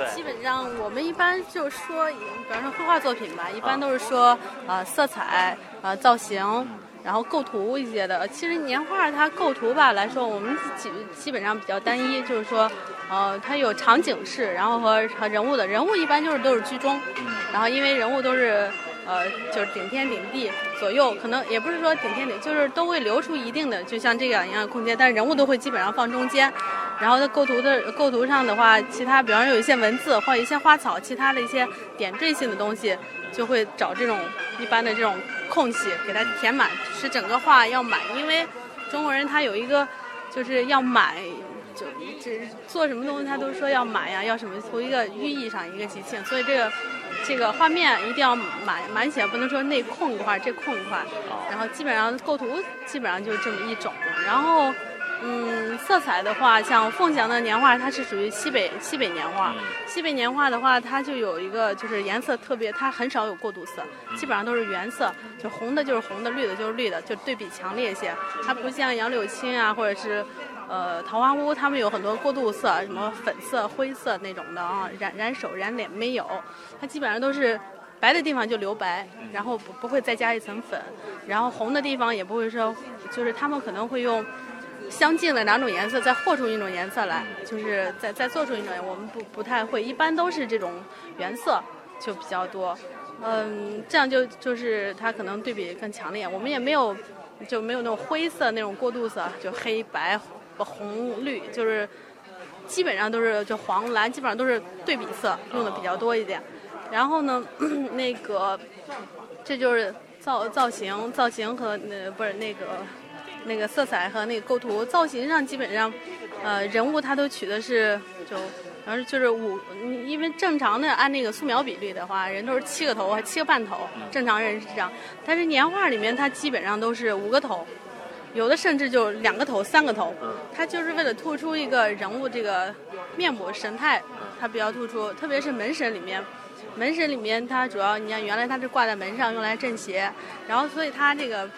对，基本上我们一般就说，比方说绘画作品吧，一般都是说呃色彩、呃造型，然后构图一些的。其实年画它构图吧来说，我们基基本上比较单一，就是说呃它有场景式，然后和和人物的，人物一般就是都是居中，然后因为人物都是。呃，就是顶天顶地左右，可能也不是说顶天顶，就是都会留出一定的，就像这样一样的空间，但是人物都会基本上放中间。然后在构图的构图上的话，其他比方说有一些文字或一些花草，其他的一些点缀性的东西，就会找这种一般的这种空隙给它填满，使整个画要满。因为中国人他有一个就是要满，就这做什么东西他都说要满呀，要什么图一个寓意上一个吉庆，所以这个。这个画面一定要满满起来，不能说内空一块这空一块。然后基本上构图基本上就是这么一种。然后，嗯，色彩的话，像凤翔的年画，它是属于西北西北年画。西北年画的话，它就有一个就是颜色特别，它很少有过渡色，基本上都是原色，就红的就是红的，绿的就是绿的，就对比强烈一些。它不像杨柳青啊，或者是。呃，桃花坞他们有很多过渡色，什么粉色、灰色那种的啊，染染手、染脸没有，它基本上都是白的地方就留白，然后不不会再加一层粉，然后红的地方也不会说，就是他们可能会用相近的两种颜色再和出一种颜色来，就是再再做出一种，我们不不太会，一般都是这种原色就比较多，嗯，这样就就是它可能对比更强烈，我们也没有就没有那种灰色那种过渡色，就黑白。红绿就是基本上都是就黄蓝，基本上都是对比色用的比较多一点。然后呢，那个这就是造造型，造型和那不是那个那个色彩和那个构图。造型上基本上，呃，人物他都取的是就，然后就是五，因为正常的按那个素描比例的话，人都是七个头，七个半头，正常人是这样。但是年画里面，它基本上都是五个头。有的甚至就两个头、三个头，它就是为了突出一个人物这个面部神态，它比较突出。特别是门神里面，门神里面它主要你看原来它是挂在门上用来镇邪，然后所以它这个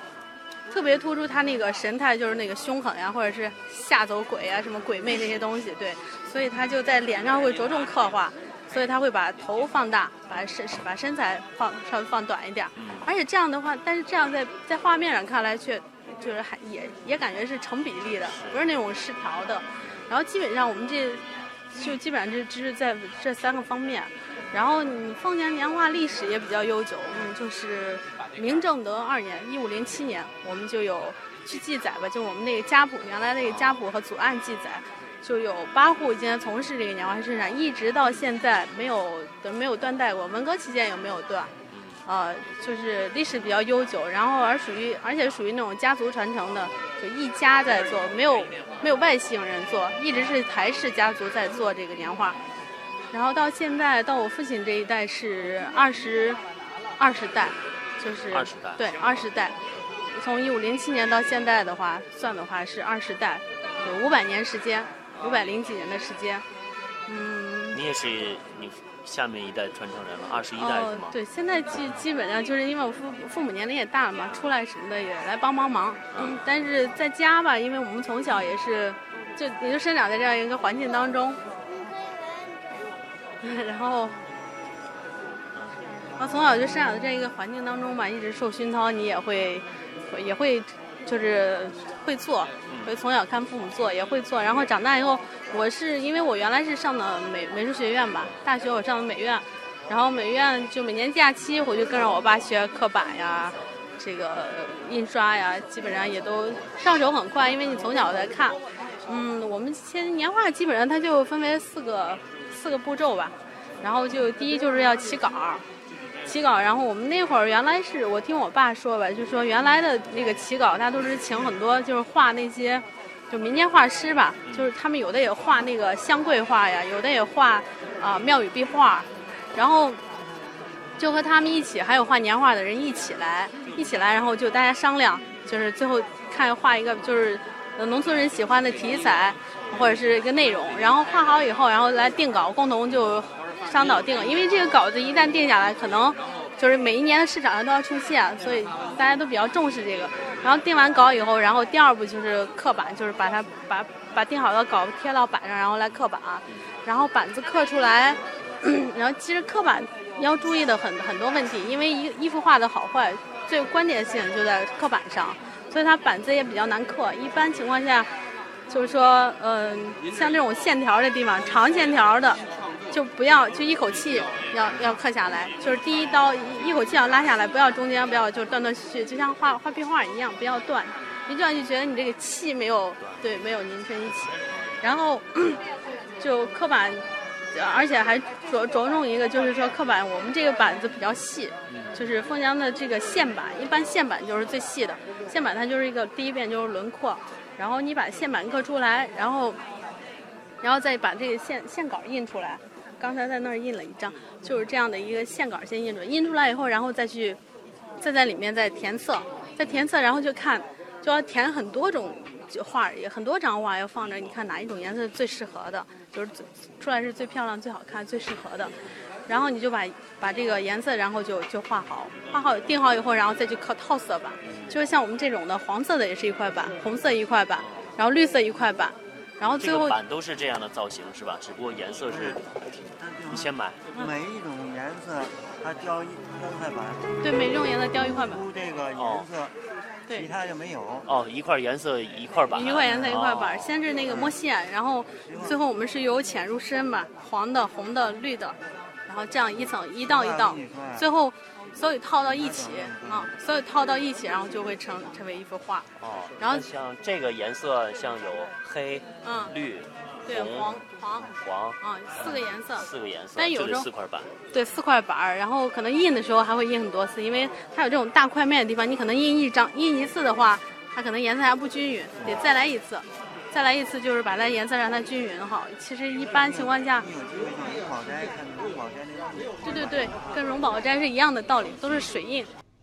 特别突出他那个神态，就是那个凶狠呀，或者是吓走鬼啊、什么鬼魅这些东西。对，所以他就在脸上会着重刻画，所以他会把头放大，把身把身材放稍微放短一点。而且这样的话，但是这样在在画面上看来却。就是还也也感觉是成比例的，不是那种失调的。然后基本上我们这就基本上这只是在这三个方面。然后你凤年年画历史也比较悠久，嗯，就是明正德二年一五零七年，我们就有去记载吧，就我们那个家谱原来那个家谱和祖案记载，就有八户今天从事这个年画生产，一直到现在没有没有断代过，文革期间也没有断。呃，就是历史比较悠久，然后而属于，而且属于那种家族传承的，就一家在做，没有没有外姓人做，一直是台氏家族在做这个年画，然后到现在到我父亲这一代是二十二十代，就是二十代，对二十代，从一五零七年到现在的话，算的话是二十代，有五百年时间，五百零几年的时间，嗯。你也是你。下面一代传承人了，二十一代是吗？对，现在基基本上就是因为我父父母年龄也大了嘛，出来什么的也来帮帮忙。嗯。但是在家吧，因为我们从小也是，就也就生长在这样一个环境当中。然后，然后从小就生长在这样一个环境当中吧，一直受熏陶，你也会，也会。就是会做，会从小看父母做，也会做。然后长大以后，我是因为我原来是上的美美术学院吧，大学我上的美院，然后美院就每年假期我就跟着我爸学刻板呀，这个印刷呀，基本上也都上手很快，因为你从小在看。嗯，我们现在年画基本上它就分为四个四个步骤吧，然后就第一就是要起稿。起稿，然后我们那会儿原来是我听我爸说吧，就说原来的那个起稿，他都是请很多就是画那些就民间画师吧，就是他们有的也画那个香桂画呀，有的也画啊庙宇壁画，然后就和他们一起，还有画年画的人一起来，一起来，然后就大家商量，就是最后看画一个就是农村人喜欢的题材或者是一个内容，然后画好以后，然后来定稿，共同就。商导定，因为这个稿子一旦定下来，可能就是每一年的市场上都要出现，所以大家都比较重视这个。然后定完稿以后，然后第二步就是刻板，就是把它把把定好的稿贴到板上，然后来刻板，然后板子刻出来，然后其实刻板要注意的很很多问题，因为衣衣服画的好坏最关键性就在刻板上，所以它板子也比较难刻。一般情况下，就是说，嗯、像这种线条的地方，长线条的。就不要就一口气要要刻下来，就是第一刀一一口气要拉下来，不要中间不要就断断续续，就像画画壁画一样，不要断，一断就觉得你这个气没有对没有凝成一起，然后就刻板，而且还着着重一个就是说刻板，我们这个板子比较细，就是凤翔的这个线板，一般线板就是最细的，线板它就是一个第一遍就是轮廓，然后你把线板刻出来，然后然后再把这个线线稿印出来。刚才在那儿印了一张，就是这样的一个线稿先印出来，印出来以后，然后再去再在里面再填色，再填色，然后就看就要填很多种画，也很多张画要放着，你看哪一种颜色最适合的，就是最出来是最漂亮、最好看、最适合的。然后你就把把这个颜色，然后就就画好，画好定好以后，然后再去刻套色板，就是像我们这种的，黄色的也是一块板，红色一块板，然后绿色一块板，然后最后这个板都是这样的造型是吧？只不过颜色是你先买。每一种颜色它雕一雕一块板，对每一种颜色雕一块板，出这个颜色，其对。他就没有。哦，一块颜色一块板。一块颜色一块板，哦先是那个摸线，然后最后我们是由浅入深嘛，黄的、红的、绿的，然后这样一层一道一道，最后所有套到一起啊，所有套到一起，然后就会成成为一幅画。哦，然后像这个颜色，像有黑、嗯，绿、对，红黄、黄。黄。啊，四个颜色，四个颜色，但有时候四块板。对，四块板儿，然后可能印的时候还会印很多次，因为它有这种大块面的地方，你可能印一张印一次的话，它可能颜色还不均匀，得再来一次，再来一次就是把它颜色让它均匀好。其实一般情况下，对对对，跟荣宝斋是一样的道理，都是水印，